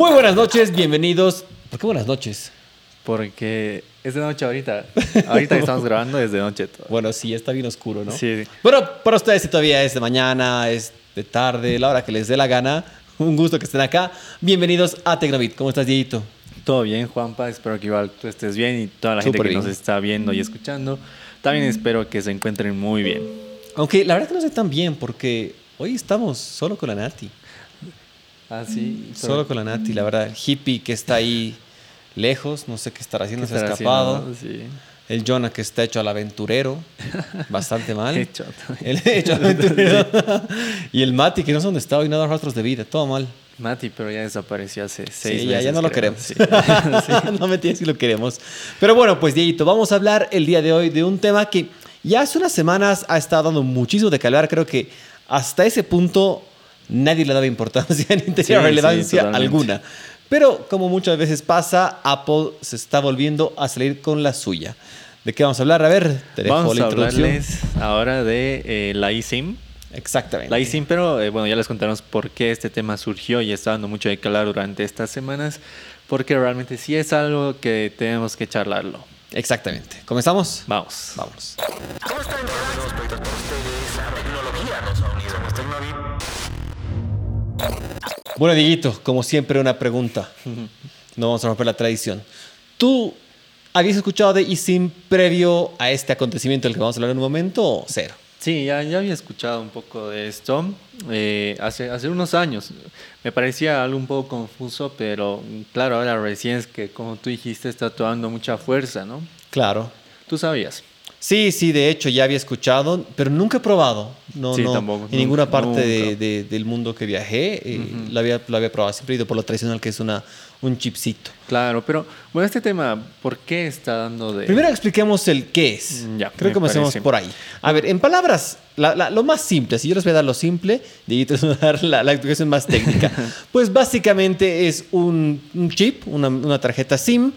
Muy buenas noches, bienvenidos. ¿Por qué buenas noches? Porque es de noche ahorita. Ahorita que estamos grabando es de noche. todo. Bueno, sí, está bien oscuro, ¿no? Sí. Bueno, para ustedes si todavía es de mañana, es de tarde, la hora que les dé la gana. Un gusto que estén acá. Bienvenidos a Tecnobit. ¿Cómo estás, Dieguito? Todo bien, Juanpa. Espero que igual tú estés bien y toda la gente que bien. nos está viendo y escuchando. También espero que se encuentren muy bien. Aunque la verdad que no sé tan bien porque hoy estamos solo con la Nati. Así. Solo con la Nati, la verdad. El hippie que está ahí lejos, no sé qué estará haciendo, se ha escapado. haciendo, no? Sí. El Jonah que está hecho al aventurero, bastante mal. Hecho. El hecho al aventurero. y el Mati que no sé dónde está hoy, nada rastros de vida, todo mal. Mati, pero ya desapareció hace seis Sí, meses. ya, ya no lo queremos. Sí. no mentira, si lo queremos. Pero bueno, pues Dieguito, vamos a hablar el día de hoy de un tema que ya hace unas semanas ha estado dando muchísimo de que hablar. Creo que hasta ese punto nadie le daba importancia ni tenía Sí, relevancia alguna. Pero como muchas veces pasa, Apple se está volviendo a salir con la suya. ¿De qué vamos a hablar? A ver, te dejo Vamos la a hablarles ahora de eh, la eSIM. Exactamente. La eSIM, pero eh, bueno, ya les contaremos por qué este tema surgió y está dando mucho de hablar durante estas semanas, porque realmente sí es algo que tenemos que charlarlo. Exactamente. ¿Comenzamos? Vamos. Vamos. Bueno, Dieguito, como siempre, una pregunta. No vamos a romper la tradición. ¿Tú habías escuchado de eSIM previo a este acontecimiento del que vamos a hablar en un momento o cero? Sí, ya, ya había escuchado un poco de esto eh, hace, hace unos años. Me parecía algo un poco confuso, pero claro, ahora recién es que, como tú dijiste, está tomando mucha fuerza, ¿no? Claro. Tú sabías. Sí, sí, de hecho ya había escuchado, pero nunca he probado. No, Sí, no, tampoco, En ninguna nunca, parte de- de- del mundo que viajé eh, lo, había, lo había probado. Siempre he ido por lo tradicional, que es una, un chipcito. Claro, pero bueno, este tema, ¿por qué está dando de...? Primero expliquemos el qué es. Mm, ya, Creo que comencemos parece. por ahí. A ver, en palabras, la- la- lo más simple, si yo les voy a dar lo simple, Dieguito les va a dar la, la explicación más técnica. pues básicamente es un, un chip, una, una tarjeta SIM,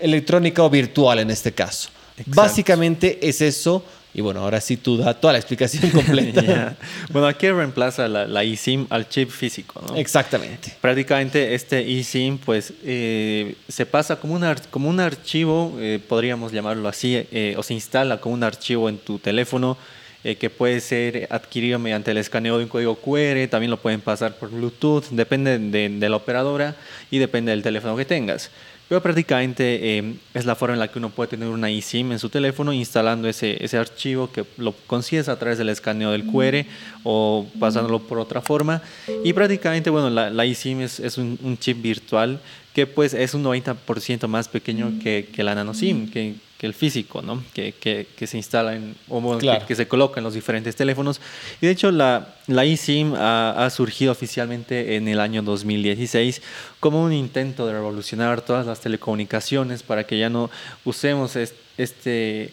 electrónica o virtual en este caso. Exacto. Básicamente es eso. Y bueno, ahora sí tú da toda la explicación completa. Bueno, aquí reemplaza la, la eSIM al chip físico, ¿no? Exactamente. Prácticamente este eSIM pues eh, se pasa como un, ar- como un archivo, eh, podríamos llamarlo así, eh, o se instala como un archivo en tu teléfono eh, que puede ser adquirido mediante el escaneo de un código QR, también lo pueden pasar por Bluetooth, depende de, de la operadora y depende del teléfono que tengas. Pero prácticamente eh, es la forma en la que uno puede tener una eSIM en su teléfono instalando ese, ese archivo que lo consigues a través del escaneo del QR o pasándolo por otra forma. Y prácticamente, bueno, la, la eSIM es, es un, un chip virtual que pues es un 90% más pequeño que, que la nanoSIM, que, que el físico, ¿no? Que, que, que se instala en, o que- se coloca en los diferentes teléfonos. Y de hecho la, la eSIM ha, ha surgido oficialmente en el año 2016 como un intento de revolucionar todas las telecomunicaciones para que ya no usemos es- este...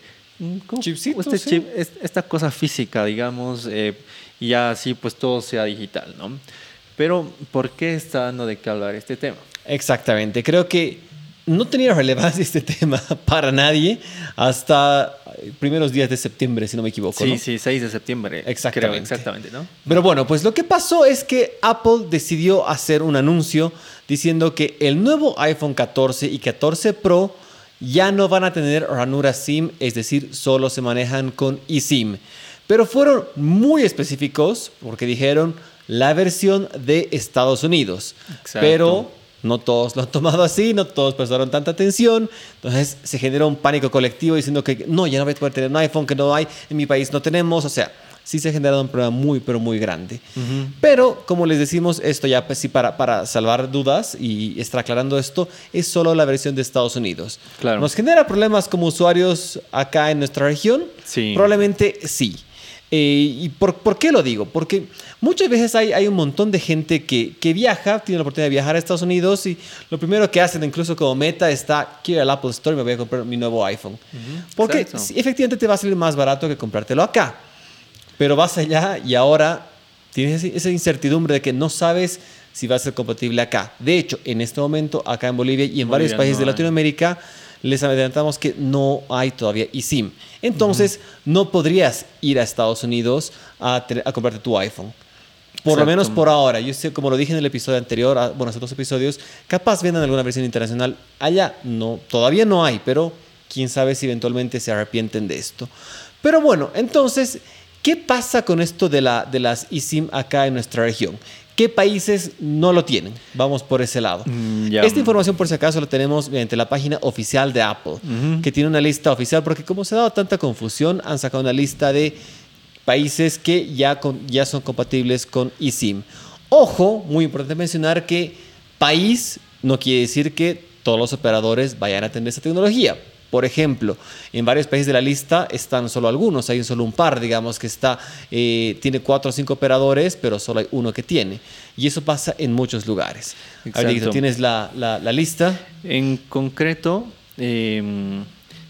este sí. chip, es- esta cosa física, digamos, eh, y ya así pues todo sea digital, ¿no? Pero, ¿por qué está dando de qué hablar este tema? Exactamente. Creo que no tenía relevancia este tema para nadie hasta primeros días de septiembre, si no me equivoco. Sí, ¿no? sí, 6 de septiembre. creo, Exactamente. exactamente, ¿no? Pero bueno, pues lo que pasó es que Apple decidió hacer un anuncio diciendo que el nuevo iPhone 14 y 14 Pro ya no van a tener ranura SIM, es decir, solo se manejan con eSIM. Pero fueron muy específicos porque dijeron la versión de Estados Unidos. Exacto. Pero no todos lo han tomado así, no todos prestaron tanta atención. Entonces se generó un pánico colectivo diciendo que no, ya no voy a poder tener un iPhone que no hay, en mi país no tenemos. O sea, sí se ha generado un problema muy, pero muy grande. Pero, como les decimos, esto ya pues, sí para, para salvar dudas y estar aclarando esto, es solo la versión de Estados Unidos. Claro. ¿Nos genera problemas como usuarios acá en nuestra región? Sí. Probablemente sí. Eh, ¿Y por, por qué lo digo? Porque muchas veces hay, hay un montón de gente que, que viaja, tiene la oportunidad de viajar a Estados Unidos y lo primero que hacen, incluso como meta, está, quiero ir al Apple Store y me voy a comprar mi nuevo iPhone. Porque exacto. sí, efectivamente te va a salir más barato que comprártelo acá. Pero vas allá y ahora tienes esa incertidumbre de que no sabes si va a ser compatible acá. De hecho, en este momento, acá en Bolivia y en varios Bolivia países no de. Latinoamérica, les adelantamos que no hay todavía eSIM. Entonces, no podrías ir a Estados Unidos a, comprarte tu iPhone. Por lo menos por ahora. Yo sé, como lo dije en el episodio anterior, bueno, hace dos episodios, capaz vendan alguna versión internacional. Allá no, todavía no hay, pero quién sabe si eventualmente se arrepienten de esto. Pero bueno, entonces, ¿qué pasa con esto de, la, de las eSIM acá en nuestra región? ¿Qué países no lo tienen? Vamos por ese lado. Mm. Esta información, por si acaso, la tenemos mediante la página oficial de Apple, que tiene una lista oficial, porque como se ha dado tanta confusión, han sacado una lista de países que ya, con- ya son compatibles con eSIM. Ojo, muy importante mencionar que país no quiere decir que todos los operadores vayan a tener esta tecnología. Por ejemplo, en varios países de la lista están solo algunos, hay solo un par, digamos, que está, eh, tiene cuatro o cinco operadores, pero solo hay uno que tiene. Y eso pasa en muchos lugares. Ahorita tienes la, la- la lista. En concreto, eh,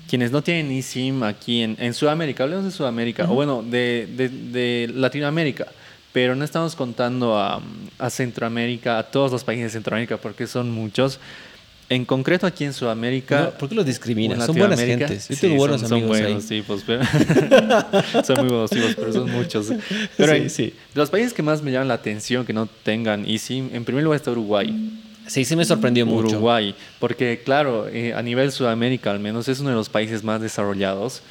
quienes no tienen eSIM aquí en, en Sudamérica, hablemos de Sudamérica, o bueno, de, de- de Latinoamérica, pero no estamos contando a, a Centroamérica, a todos los países de Centroamérica, porque son muchos. En concreto aquí en Sudamérica... No, ¿Por qué los discriminas? Son buenas gentes. Yo sí, tengo buenos son, son amigos buenos ahí. tipos, pero son muy buenos tipos, pero son muchos. Pero Sí, en- sí. de los países que más me llaman la atención que no tengan eSIM, en primer lugar está Uruguay. Sí, sí me sorprendió mucho. Uruguay, porque claro, eh, a nivel Sudamérica al menos es uno de los países más desarrollados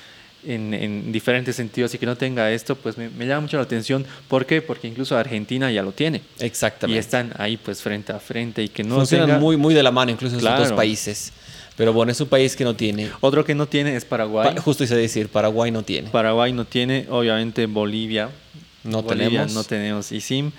en, en diferentes sentidos y que no tenga esto, pues me, me llama mucho la atención. ¿Por qué? Porque incluso Argentina ya lo tiene. Exactamente. Y están ahí pues frente a frente y que no Funcionan tenga- muy, muy de la mano, incluso en esos Claro. dos países. Pero bueno, es un país que no tiene. Otro que no tiene es Paraguay. Pa- justo hice decir, Paraguay no tiene. Paraguay no tiene, obviamente Bolivia. No Bolivia tenemos. No tenemos eSIM.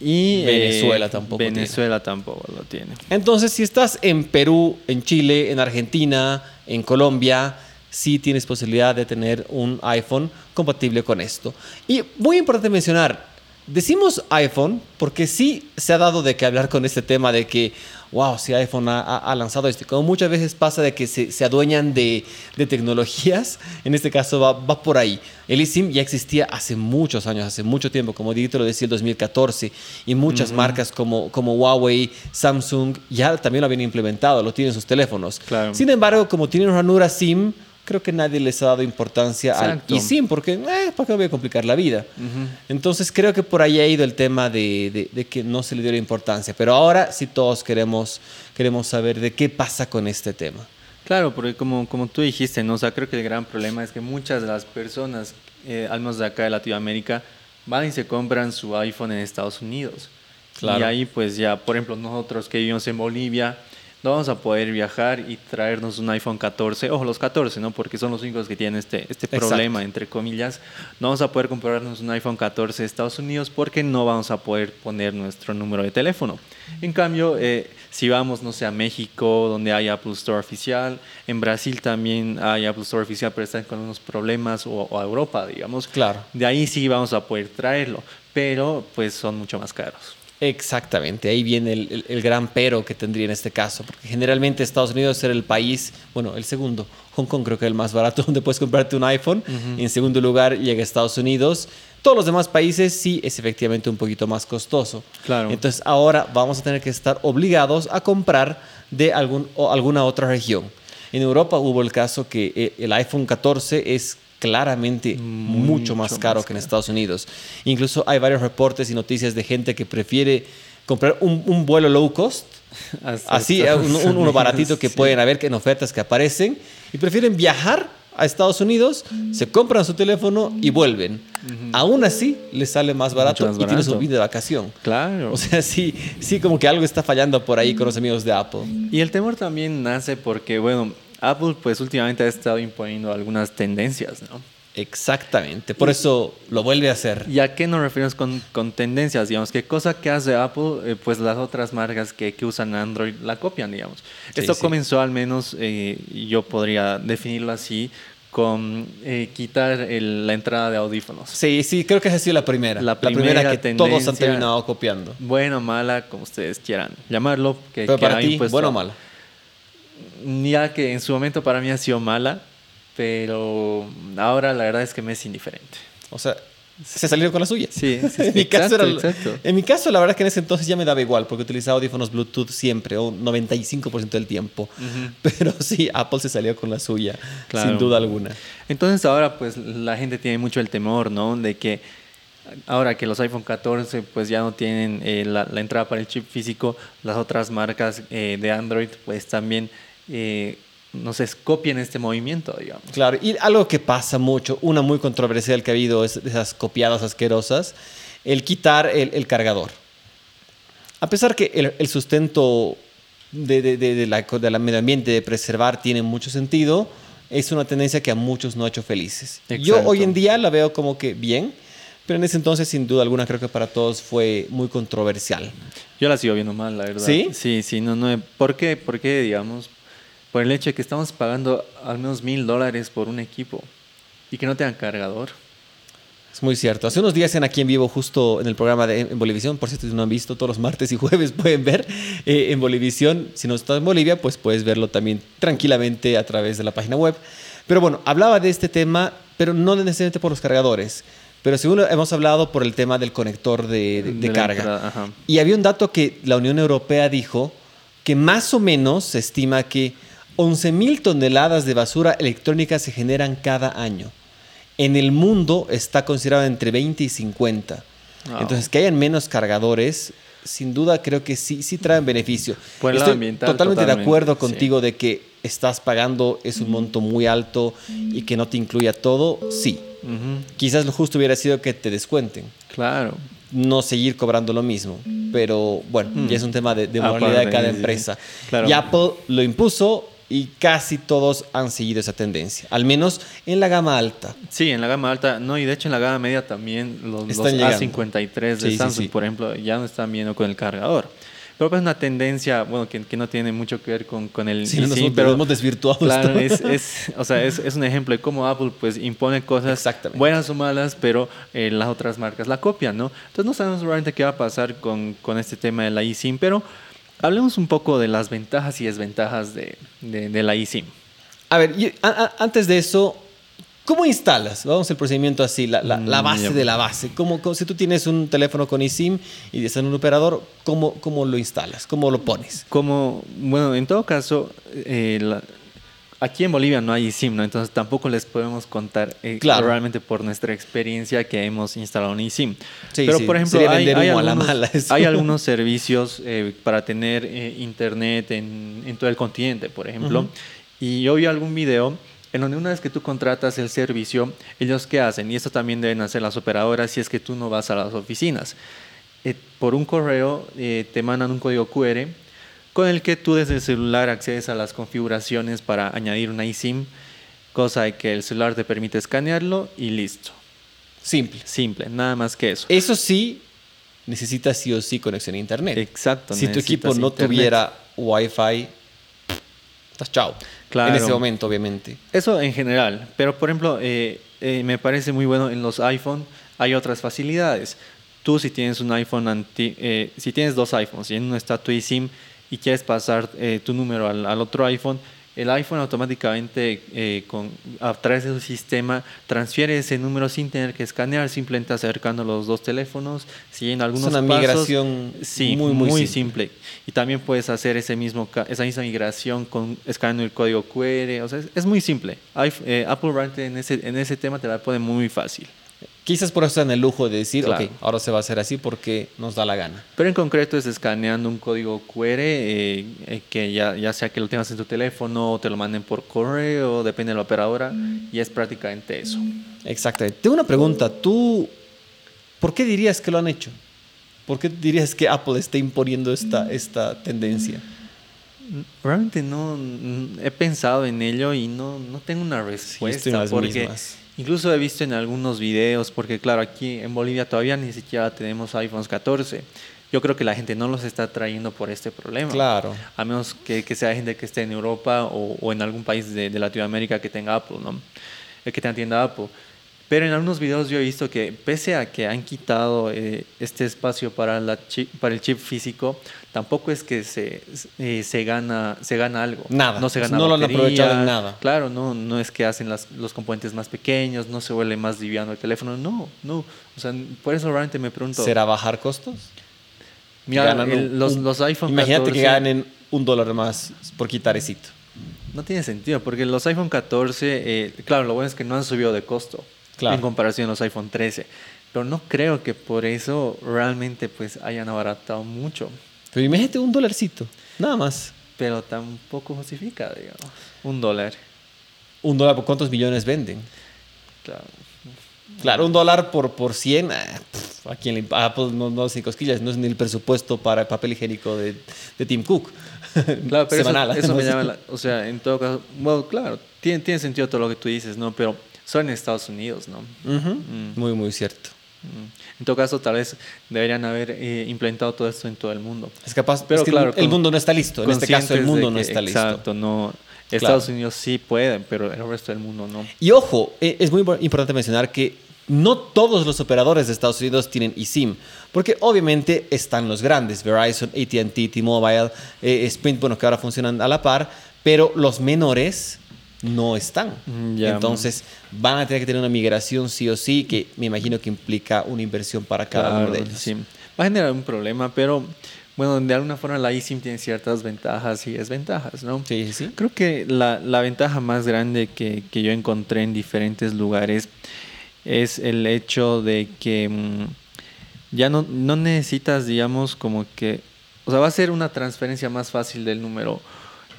Y eh, Venezuela tampoco tiene. Venezuela tampoco lo tiene. Entonces, si estás en Perú, en Chile, en Argentina, en Colombia, sí tienes posibilidad de tener un iPhone compatible con esto. Y muy importante mencionar, decimos iPhone porque sí se ha dado de que hablar con este tema de que, wow, si iPhone ha, lanzado esto. Como muchas veces pasa de que se, se adueñan de, de tecnologías, en este caso va, va por ahí. El eSIM ya existía hace muchos años, hace mucho tiempo, como Dieguito lo decía, el 2014, y muchas marcas como, como Huawei, Samsung, ya también lo habían implementado, lo tienen en sus teléfonos. Claro. Sin embargo, como tienen ranura SIM, creo que nadie les ha dado importancia Exacto. al eSIM, porque, eh, ¿para qué voy a complicar la vida? Entonces creo que por ahí ha ido el tema de, de- de que no se le dio la importancia. Pero ahora sí todos queremos, queremos saber de qué pasa con este tema. Claro, porque como, como tú dijiste, ¿no? o sea, creo que el gran problema es que muchas de las personas, eh, al menos de acá de Latinoamérica, van y se compran su iPhone en Estados Unidos. Claro. Y ahí pues ya, por ejemplo, nosotros que vivimos en Bolivia, no vamos a poder viajar y traernos un iPhone 14, ojo, los 14, ¿no? Porque son los únicos que tienen este, este Exacto. problema, entre comillas. No vamos a poder comprarnos un iPhone 14 de Estados Unidos porque no vamos a poder poner nuestro número de teléfono. En cambio, eh, si vamos, no sé, a México, donde hay Apple Store oficial, en Brasil también hay Apple Store oficial, pero están con unos problemas, o, o a Europa, digamos. Claro. De ahí sí vamos a poder traerlo, pero pues son mucho más caros. Exactamente, ahí viene el, el- el gran pero que tendría en este caso, porque generalmente Estados Unidos era el país, bueno, el segundo, Hong Kong creo que es el más barato donde puedes comprarte un iPhone, en segundo lugar llega Estados Unidos, todos los demás países sí es efectivamente un poquito más costoso. Claro. Entonces ahora vamos a tener que estar obligados a comprar de algún, o alguna otra región. En Europa hubo el caso que eh, el iPhone 14 es claramente mucho más caro más que en. Estados Unidos. Incluso hay varios reportes y noticias de gente que prefiere comprar un, un vuelo low cost, Hasta así, un- un- uno baratito que sí. pueden haber que en ofertas que aparecen, y prefieren viajar a Estados Unidos, se compran su teléfono y vuelven. Aún así, les sale más barato más y tienen su vida de vacación. Claro. O sea, sí, sí, como que algo está fallando por ahí con los amigos de Apple. Y el temor también nace porque, bueno, Apple pues últimamente ha estado imponiendo algunas tendencias, ¿no? Exactamente, por eso lo vuelve a hacer. ¿Y a qué nos referimos con, con tendencias? Digamos, ¿qué cosa que hace Apple? Eh, pues las otras marcas que, que usan Android la copian, digamos. Sí, Esto sí. comenzó al menos, eh, yo podría definirlo así, con eh, quitar el- la entrada de audífonos. Sí, sí, creo que esa ha sido la primera. La La primera, que todos han tendencia. terminado copiando. Buena o mala, como ustedes quieran llamarlo. Que, Pero que para ti, impuesto- ¿bueno o malo? Ya que en su momento para mí ha sido mala, pero ahora la verdad es que me es indiferente. O sea, se salieron con la suya. Sí, sí, en, mi caso Exacto, era- exacto. en mi caso, la verdad es que en ese entonces ya me daba igual, porque utilizaba audífonos Bluetooth siempre, o 95% del tiempo. Pero sí, Apple se salió con la suya, Claro. sin duda alguna. Entonces ahora pues la gente tiene mucho el temor, ¿no? De que ahora que los iPhone 14 pues ya no tienen eh, la, la entrada para el chip físico, las otras marcas eh, de Android pues también eh, no sé, este movimiento, digamos. Claro, y algo que pasa mucho, una muy controversial que ha habido es esas copiadas asquerosas, el quitar el, el cargador. A pesar que el, el sustento de, de, de, de la, de la medio ambiente, de preservar, tiene mucho sentido, es una tendencia que a muchos no ha hecho felices. Yo Exacto. hoy en día la veo como que bien, pero en ese entonces, sin duda alguna, creo que para todos fue muy controversial. Yo la sigo viendo mal, la verdad. ¿Sí? Sí, sí, no, no. ¿Por qué? Porque, digamos, por el hecho de que estamos pagando al menos mil dólares por un equipo y que no tengan cargador. Es muy cierto. Hace unos días en Aquí en Vivo, justo en el programa de en Bolivisión, por cierto, si no han visto, todos los martes y jueves pueden ver eh, en Bolivisión. Si no estás en Bolivia, pues puedes verlo también tranquilamente a través de la página web. Pero bueno, hablaba de este tema, pero no necesariamente por los cargadores. Pero según hemos hablado por el tema del conector de, de- de De la carga. entrada. Y había un dato que la Unión Europea dijo que más o menos se estima que 11.000 toneladas de basura electrónica se generan cada año. En el mundo está considerado entre 20 y 50. Wow. Entonces, que hayan menos cargadores, sin duda creo que sí, sí traen beneficio. Lado Estoy totalmente, de acuerdo sí. contigo de que estás pagando es un monto muy alto y que no te incluya todo. Sí. Quizás lo justo hubiera sido que te descuenten Claro. no seguir cobrando lo mismo. Pero bueno, ya es un tema de, de Aparte, moralidad de cada empresa. Claro. Y Apple lo impuso y casi todos han seguido esa tendencia, al menos en la gama alta. Sí, en la gama alta, no, y de hecho en la gama media también los, los Están llegando. A53 de Sí, sí, Samsung, sí. por ejemplo, ya no están viendo con el cargador. Pero pues es una tendencia, bueno, que, que no tiene mucho que ver con, con el Sí, nos hemos- pero hemos desvirtuado Claro, es, es, o sea, es, es un ejemplo de cómo Apple pues impone cosas buenas o malas, pero eh, las otras marcas la copian, ¿no? Entonces no sabemos realmente qué va a pasar con, con este tema de la eSIM, pero hablemos un poco de las ventajas y desventajas de, de, de la eSIM. A ver, yo- a- a- antes de eso, ¿cómo instalas? Vamos al procedimiento así, la, la- la Mm, base de la base. ¿Cómo, cómo- si tú tienes un teléfono con eSIM y estás en un operador, ¿cómo, ¿cómo lo instalas? ¿Cómo lo pones? Como, bueno, en todo caso, eh, la- aquí en Bolivia no hay eSIM, ¿no? Entonces tampoco les podemos contar eh, Claro. realmente por nuestra experiencia que hemos instalado un eSIM. Sí, Pero, sí, por ejemplo, hay, algunos, mala eso. hay algunos servicios eh, para tener eh, internet en, en todo el continente, por ejemplo. Y yo vi algún video en donde una vez que tú contratas el servicio, ellos qué hacen, y esto también deben hacer las operadoras si es que tú no vas a las oficinas. Eh, por un correo eh, te mandan un código QR con el que tú desde el celular accedes a las configuraciones para añadir una eSIM, cosa de que el celular te permite escanearlo y listo. Simple. Simple, nada más que eso. Eso sí, necesitas sí o sí conexión a internet. Exacto. Si tu equipo no internet. tuviera Wi-Fi, estás chao. Claro. En ese momento, obviamente. Eso en general, pero por ejemplo, eh, eh, me parece muy bueno en los iPhone hay otras facilidades. Tú si tienes un iPhone anti, eh, si tienes dos iPhones y en uno está tu eSIM y quieres pasar eh, tu número al, al otro iPhone, el iPhone automáticamente eh, con, a través de su sistema transfiere ese número sin tener que escanear, simplemente acercando los dos teléfonos. Si en algunos una pasos- migración sí, muy, muy, muy simple. Y también puedes hacer ese mismo, esa misma migración con escaneando el código QR. O sea, es, es muy simple. eh, Apple realmente en ese, en ese tema te la pone muy fácil. Quizás por eso están el lujo de decir, Claro. ok, ahora se va a hacer así porque nos da la gana. Pero en concreto es escaneando un código QR eh, eh, que ya, ya sea que lo tengas en tu teléfono o te lo manden por correo, depende de la operadora, y es prácticamente eso. Exactamente. Tengo una pregunta. ¿Tú por qué dirías que lo han hecho? ¿Por qué dirías que Apple está imponiendo esta, esta tendencia? Realmente no he pensado en ello y no, no tengo una respuesta estoy en las porque mismas. Incluso he visto en algunos videos porque claro aquí en Bolivia todavía ni siquiera tenemos iPhones 14. Yo creo que la gente no los está trayendo por este problema. Claro. A menos que, que sea gente que esté en Europa o, o en algún país de, de Latinoamérica que tenga Apple, ¿no? Eh, que tenga tienda Apple. Pero en algunos videos yo he visto que pese a que han quitado eh, este espacio para, la chip- para el chip físico, tampoco es que se, eh, se, gana, se gana algo. Nada. No se gana No lo han aprovechado en nada. Claro, no, no es que hacen las- los componentes más pequeños, no se vuelve más liviano el teléfono. No, no. O sea, por eso realmente me pregunto. ¿Será bajar costos? Mira, el- los, un- los iPhone Imagínate que 14 ganen un dólar más por quitar esito. No tiene sentido, porque los iPhone 14, eh, claro, lo bueno es que no han subido de costo Claro. en comparación a los iPhone 13. Pero no creo que por eso realmente pues hayan abaratado mucho. Pero imagínate un dolarcito, nada más. Pero tampoco justifica, digamos. Un dólar. Un dólar por cuántos millones venden. Claro. Claro, un dólar por, por 100, ah, pf, ¿a quién le ah, pues no, no sin cosquillas, no es ni el presupuesto para el papel higiénico de, de Tim Cook. Claro, pero eso- Semanal, eso, me además. llama la- O sea, en todo caso... Bueno, claro, tiene, tiene sentido todo lo que tú dices, ¿no? Pero son en Estados Unidos, ¿no? Mm. Muy, muy cierto. Mm. En todo caso, tal vez deberían haber eh, implementado todo esto en todo el mundo. Es capaz, Pero es que el- claro, el, con- mundo no está listo. En este caso, el mundo no está listo. Exacto, no. Claro. Estados Unidos sí pueden, pero el resto del mundo no. Y ojo, eh, es muy impor- importante mencionar que no todos los operadores de Estados Unidos tienen eSIM, porque obviamente están los grandes, Verizon, AT&T, T-Mobile, eh, Sprint, bueno, que ahora funcionan a la par, pero los menores no están. Mm, ya. Entonces van a tener que tener una migración sí o sí, que me imagino que implica una inversión para cada uno de ellos. sí. Va a generar un problema, pero bueno, de alguna forma la eSIM tiene ciertas ventajas y desventajas, ¿no? Sí, sí. Creo que la, la ventaja más grande que, que yo encontré en diferentes lugares es el hecho de que mm, ya no, no necesitas, digamos, como que... O sea, va a ser una transferencia más fácil del número.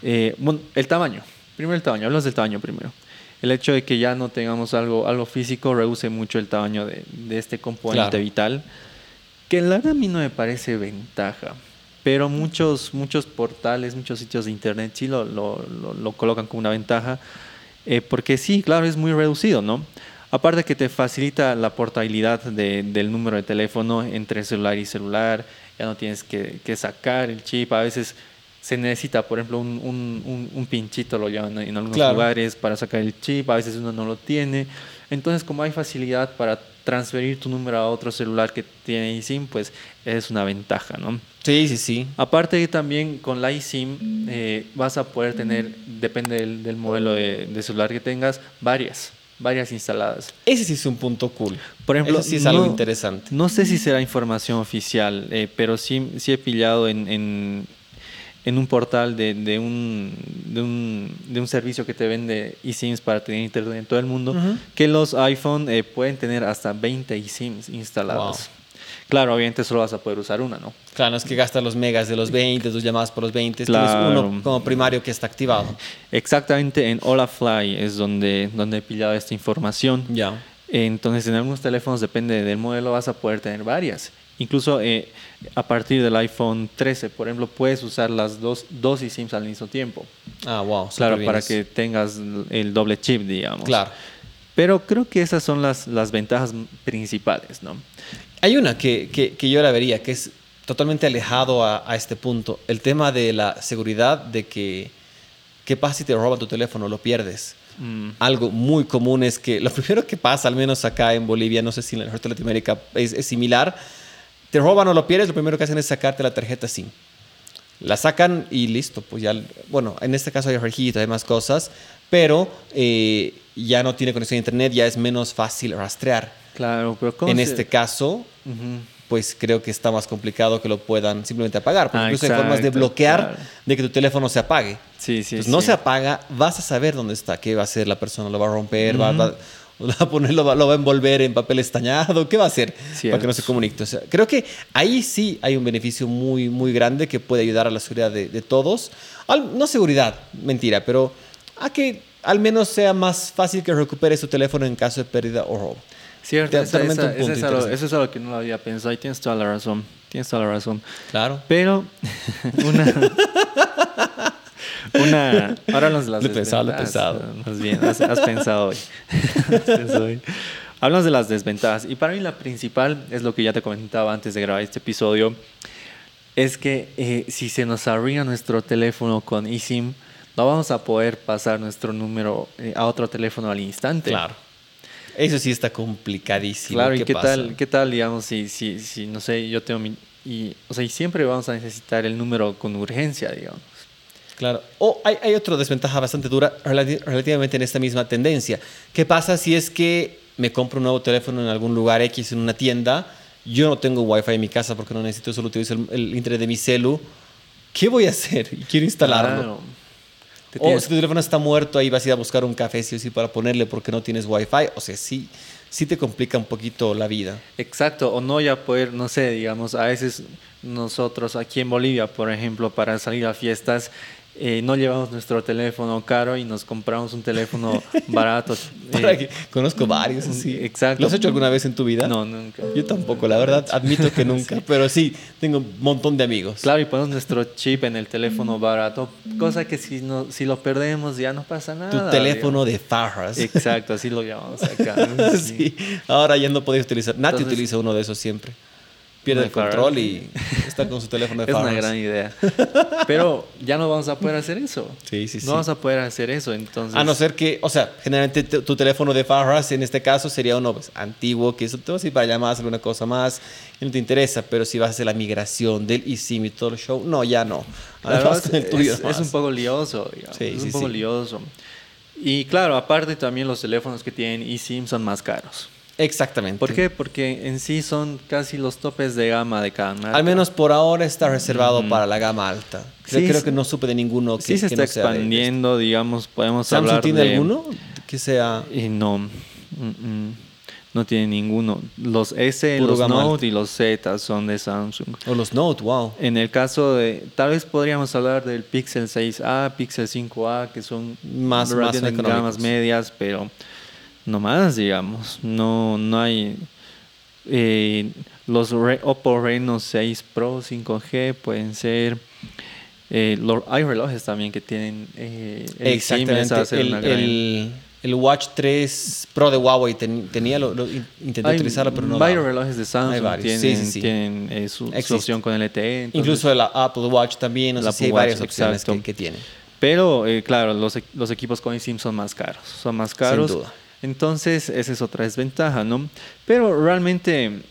eh, bueno, el tamaño. Primero el tamaño. Hablamos del tamaño primero. El hecho de que ya no tengamos algo, algo físico reduce mucho el tamaño de, de este componente Claro. vital. Que la verdad a mí no me parece ventaja. Pero muchos, muchos portales, muchos sitios de internet sí lo, lo, lo- lo colocan como una ventaja. eh, porque sí, claro, es muy reducido, ¿no? Aparte que te facilita la portabilidad de- del número de teléfono entre celular y celular. Ya no tienes que, que sacar el chip. A veces se necesita, por ejemplo, un, un, un- un pinchito, lo llaman en algunos Claro. lugares, para sacar el chip. A veces uno no lo tiene. Entonces, como hay facilidad para transferir tu número a otro celular que tiene eSIM, pues es una ventaja, ¿no? Sí, sí, sí. Aparte que también con la eSIM eh, vas a poder tener, depende del, del modelo de, de celular que tengas, varias, varias instaladas. Ese sí es un punto cool. Por ejemplo, sí es algo no- interesante. No sé si será información oficial, eh, pero sí, sí he pillado en, en, en un portal de, de, un, de, un, de un servicio que te vende eSIMs para tener internet en todo el mundo, que los iPhone eh, pueden tener hasta 20 eSIMs instalados. Wow. Claro, obviamente solo vas a poder usar una, ¿no? Claro, no es que gastas los megas de los 20, tus llamadas por los 20, Claro. tienes uno como primario que está activado. Exactamente en Olafly es donde, donde he pillado esta información. Ya. Entonces, en algunos teléfonos, depende del modelo, vas a poder tener varias. Incluso eh, a partir del iPhone 13, por ejemplo, puedes usar las dos, dos eSIMs al mismo tiempo. Ah, wow. Claro, bien para que tengas el doble chip, digamos. Claro. Pero creo que esas son las, las ventajas principales, ¿no? Hay una que, que, que yo la vería, que es totalmente alejado a, a este punto. El tema de la seguridad, de que, ¿qué pasa si te roban tu teléfono? Lo pierdes. Mm, Algo muy común es que lo primero que pasa, al menos acá en Bolivia, no sé si en el resto de Latinoamérica es, es similar, te roban o lo pierdes, lo primero que hacen es sacarte la tarjeta SIM. La sacan y listo, pues ya, bueno, en este caso hay registro, hay más cosas, pero eh, ya no tiene conexión a internet, ya es menos fácil rastrear. claro, pero ¿cómo En se- este caso, pues creo que está más complicado que lo puedan simplemente apagar. Porque Ah, incluso hay formas de bloquear claro. de que tu teléfono se apague. Sí, sí, Entonces, sí. no se apaga, vas a saber dónde está, qué va a hacer la persona, lo va a romper, va, va- lo va a poner, lo va, lo va a envolver en papel estañado, ¿qué va a hacer para Cierto. que no se comunique? O sea, creo que ahí sí hay un beneficio muy, muy grande que puede ayudar a la seguridad de, de todos. Al- no seguridad, mentira, pero a que al menos sea más fácil que recuperes tu teléfono en caso de pérdida o robo. Cierto, esa- esa- eso, es algo, eso es algo que no lo había pensado y tienes toda la razón. Tienes toda la razón. Claro. Pero una, una ahora de las Lo he pensado, lo pensado. Más bien, has, has pensado hoy. Has pensado hoy. Hablamos de las desventajas y para mí la principal es lo que ya te comentaba antes de grabar este episodio, es que eh, si se nos arruina nuestro teléfono con eSIM, no vamos a poder pasar nuestro número eh, a otro teléfono al instante. Claro. Eso sí está complicadísimo. Claro, ¿y qué pasa? tal, qué tal, digamos, si, si, si, no sé, yo tengo mi... Y, o sea, y siempre vamos a necesitar el número con urgencia, digamos. Claro. O hay, hay otra desventaja bastante dura relati- relativamente en esta misma tendencia. ¿Qué pasa si es que me compro un nuevo teléfono en algún lugar X, en una tienda? Yo no tengo Wi-Fi en mi casa porque no necesito, solo utilizo el, el internet de mi celu. ¿Qué voy a hacer? Quiero instalarlo. Claro. O si tu teléfono está muerto, ahí vas a ir a buscar un café sí o sí para ponerle porque no tienes Wi-Fi. O sea, sí, sí te complica un poquito la vida. Exacto, o no ya poder, no sé, digamos, a veces nosotros aquí en Bolivia, por ejemplo, para salir a fiestas, eh, no llevamos nuestro teléfono caro y nos compramos un teléfono barato. Para eh, que- conozco varios así. Exacto. ¿Lo has hecho alguna vez en tu vida? No, nunca. Yo tampoco, la verdad, admito que nunca, pero sí, tengo un montón de amigos. Claro, y ponemos nuestro chip en el teléfono barato, cosa que si, no, si lo perdemos ya no pasa nada. Tu teléfono de farras. Exacto, así lo llamamos acá. sí. Ahora ya no podéis utilizar. Nati Entonces- utiliza uno de esos siempre. Pierde De el control y está con su teléfono de Es una gran idea. Pero ya no vamos a poder hacer eso. Sí, sí, sí. No vamos a poder hacer eso, entonces... A no ser que, o sea, generalmente te- tu teléfono de farras en este caso sería uno pues, antiguo, que eso a servir para llamadas, alguna cosa más, y no te interesa, pero si vas a hacer la migración del eSIM y todo el show, no, ya no. Además, es, tuyo es- un poco lioso, digamos. Sí, es sí, un poco sí. lioso. Y claro, aparte también los teléfonos que tienen eSIM son más caros. Exactamente. ¿Por qué? Porque en sí son casi los topes de gama de cada marca. Al menos por ahora está reservado para la gama alta. Creo, Sí, creo que no supe de ninguno que, Sí se que está no sea de- expandiendo, digamos, podemos ¿Samsung hablar tiene de... alguno que sea Eh, no, mm, mm, no tiene ninguno. Los S, Puro los Note y los Z son de Samsung. o los Note? Wow. En el caso de, tal vez podríamos hablar del Pixel 6A, Pixel 5A, que son Más- más gamas medias, pero no más, digamos. No, no hay. eh, los Re- Oppo Reno 6 Pro 5G pueden ser. eh, lo- hay relojes también que tienen. Eh, el Exactamente. El, una gran- el- el Watch 3 Pro de Huawei ten- tenía, lo, lo- intenté Hay utilizarlo, pero no. varios daba. relojes de Hay Samsung varios. tienen, Sí, sí, sí. tienen, eh, su, su opción con LTE. entonces- Incluso el Apple Watch también, o El sea, sí Apple hay Watch, varias opciones que, que tiene. Pero, eh, claro, los, e- los equipos con eSIM son más caros. Son más caros. duda. Entonces, esa es otra desventaja, ¿no? Pero realmente,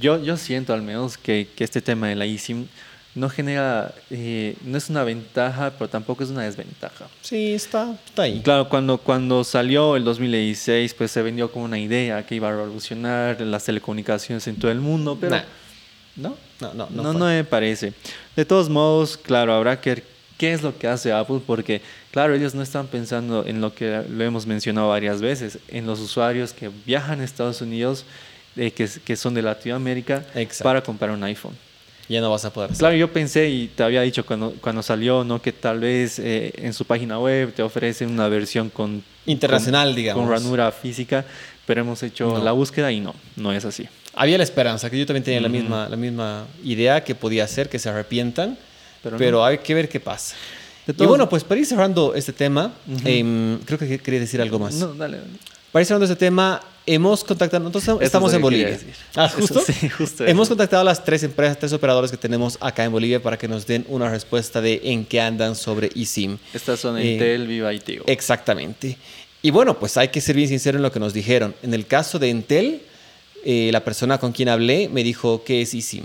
yo, yo siento al menos que, que este tema de la eSIM no genera, eh, no es una ventaja, pero tampoco es una desventaja. Sí, está, está ahí. Claro, cuando, cuando salió el 2016, pues se vendió como una idea que iba a revolucionar las telecomunicaciones en todo el mundo, pero Nah. no, No, no, no. no, me parece. De todos modos, claro, habrá que qué es lo que hace Apple, porque, claro, ellos no están pensando en lo que lo hemos mencionado varias veces, en los usuarios que viajan a Estados Unidos, eh, que, que son de Latinoamérica, Exacto. para comprar un iPhone. Ya no vas a poder hacer. Claro, yo pensé y te había dicho cuando, cuando salió, ¿no? Que tal vez eh, en su página web te ofrecen una versión con... Internacional, con- digamos. Con ranura física, pero hemos hecho No. la búsqueda y no, no es así. Había la esperanza, que yo también tenía la, misma, la misma idea que podía ser, que se arrepientan, pero, Pero no. hay que ver qué pasa. De Y bueno, pues para ir cerrando este tema, em, creo que quería decir algo más. No, dale, dale. Para ir cerrando este tema, hemos contactado, nosotros estamos es en Bolivia. Ah, Eso justo. sí, justo hemos eso. contactado a las tres empresas, tres operadores que tenemos acá en Bolivia para que nos den una respuesta de en qué andan sobre eSIM. Estas son Eh, Intel, Viva y Tigo. Exactamente. Y bueno, pues hay que ser bien sincero en lo que nos dijeron. En el caso de Intel, eh, la persona con quien hablé me dijo que es eSIM.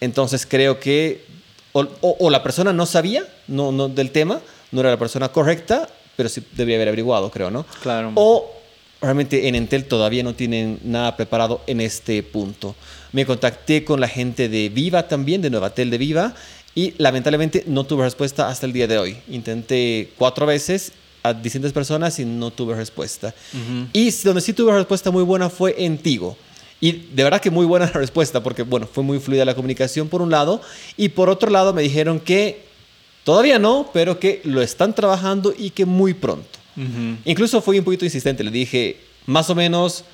Entonces creo que o, o- o la persona no sabía no, no, del tema, no era la persona correcta, pero sí debería haber averiguado, creo, ¿no? Claro. O realmente en Entel todavía no tienen nada preparado en este punto. Me contacté con la gente de Viva también, de Novatel de Viva, y lamentablemente no tuve respuesta hasta el día de hoy. Intenté cuatro veces a distintas personas y no tuve respuesta. Ujú. Y s- donde sí tuve respuesta muy buena fue en Tigo. Y de verdad que muy buena la respuesta, porque bueno, fue muy fluida la comunicación por un lado, y por otro lado me dijeron que todavía no, pero que lo están trabajando y que muy pronto. Ujú. Incluso fui un poquito insistente, le dije, más o menos,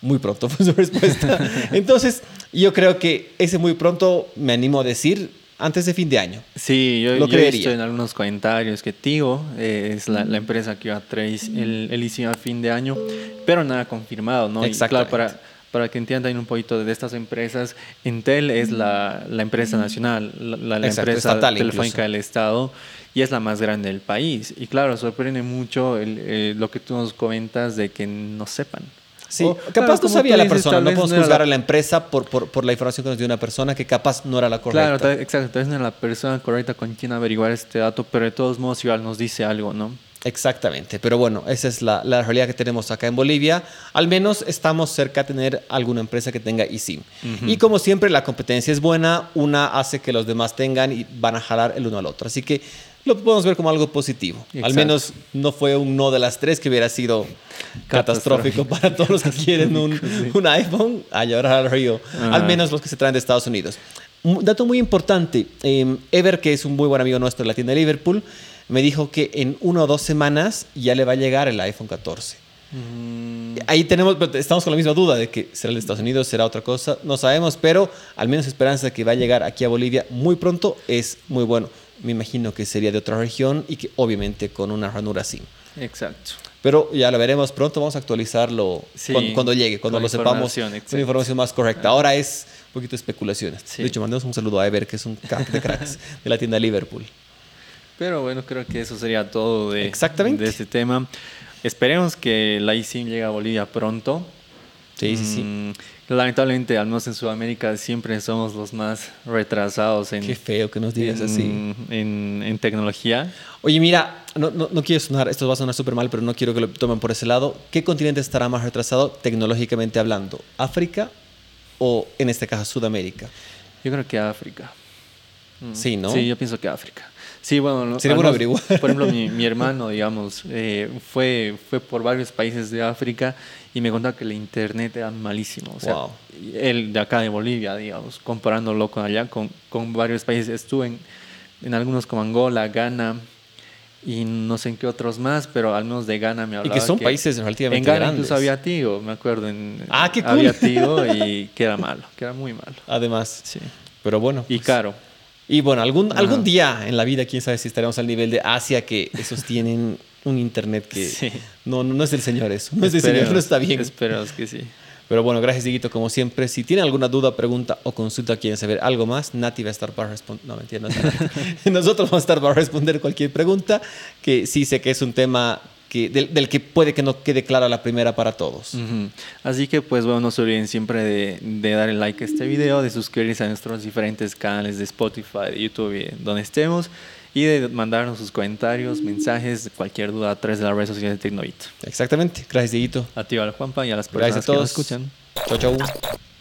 muy pronto fue su respuesta. Entonces, yo creo que ese muy pronto me animo a decir antes de fin de año. Sí, yo, Lo yo he visto en algunos comentarios que Tigo eh, es la, la empresa que va a traer el, el a fin de año, pero nada confirmado, ¿no? Y claro, para, para que entiendan un poquito de estas empresas, Intel es la, la empresa nacional, la, la- la Exacto, empresa estatal telefónica incluso. del Estado y es la más grande del país. Y claro, sorprende mucho el, eh, lo que tú nos comentas de que no sepan. Sí, O, capaz claro, no sabía la persona, no podemos era juzgar la- a la empresa por, por, por la información que nos dio una persona que capaz no era la correcta. Claro, exacto. Tal vez no es la persona correcta con quien averiguar este dato, pero de todos modos igual nos dice algo, ¿no? Exactamente, pero bueno, esa es la, la realidad que tenemos acá en Bolivia. Al menos estamos cerca de tener alguna empresa que tenga eSIM. Y como siempre, la competencia es buena, una hace que los demás tengan y van a jalar el uno al otro. Así que lo podemos ver como algo positivo. Al menos no fue un no de las tres que hubiera sido catastrófico para todos los que quieren un, un iPhone a llorar al río. Ah. Al menos los que se traen de Estados Unidos. Un dato muy importante, eh, Ever, que es un muy buen amigo nuestro de la tienda de Liverpool, me dijo que en una o dos semanas ya le va a llegar el iPhone 14. Mm, Ahí tenemos, estamos con la misma duda de que será el de Estados Unidos, será otra cosa, no sabemos, pero al menos esperanza de que va a llegar aquí a Bolivia muy pronto es muy bueno. Me imagino que sería de otra región y que obviamente con una ranura así. Exacto. Pero ya lo veremos pronto, vamos a actualizarlo Sí, cuando, cuando llegue, cuando lo sepamos, con información más correcta. Ahora es un poquito de especulaciones. Sí. De hecho, mandemos un saludo a Ever, que es un crack de cracks de la tienda Liverpool. Pero bueno, creo que eso sería todo de, Exactamente. de este tema. Esperemos que la eSIM llegue a Bolivia pronto. Sí, sí, sí. Mm, lamentablemente, al menos en Sudamérica, siempre somos los más retrasados en, Qué feo que nos digas en, así. en- en tecnología. Oye, mira, no, no, no quiero sonar, esto va a sonar súper mal, pero no quiero que lo tomen por ese lado. ¿Qué continente estará más retrasado tecnológicamente hablando? ¿África o en este caso Sudamérica? Yo creo que África. Mm, Sí, ¿no? Sí, yo pienso que África. Sí, bueno, no- Sería bueno averiguar. Por ejemplo, mi, mi hermano, digamos, eh, fue, fue por varios países de África y me contaba que el internet era malísimo. O sea, Wow. y él de acá de Bolivia, digamos, comparándolo con allá, con, con varios países. Estuve en, en algunos como Angola, Ghana y no sé en qué otros más, pero al menos de Ghana me hablaba. que son países relativamente En Ghana grandes. incluso había Tigo, me acuerdo. En, Ah, qué cool. Había Tigo y que era malo, que era muy malo. Además, Sí. pero bueno. Y pues, caro. Y bueno, algún, Ajá. algún día en la vida, quién sabe si estaremos al nivel de Asia, que esos tienen un internet que Sí. no, no, no es del señor eso. No es del señor, no está bien. Esperemos que sí. Pero bueno, gracias, Dieguito, como siempre. Si tienen alguna duda, pregunta o consulta, quieren saber algo más, Nati va a estar para responder. No, mentira, no. Nosotros vamos a estar para responder cualquier pregunta, que sí sé que es un tema que, del, del que puede que no quede clara la primera para todos. Así que pues bueno, no se olviden siempre de, de dar el like a este video, de suscribirse a nuestros diferentes canales de Spotify, de YouTube donde estemos y de mandarnos sus comentarios, mensajes, cualquier duda a través de las redes sociales de Tecnovit. Exactamente. Gracias, Dieguito. A ti, al Juanpa y a las personas Gracias a todos. que nos escuchan. Chau, chau.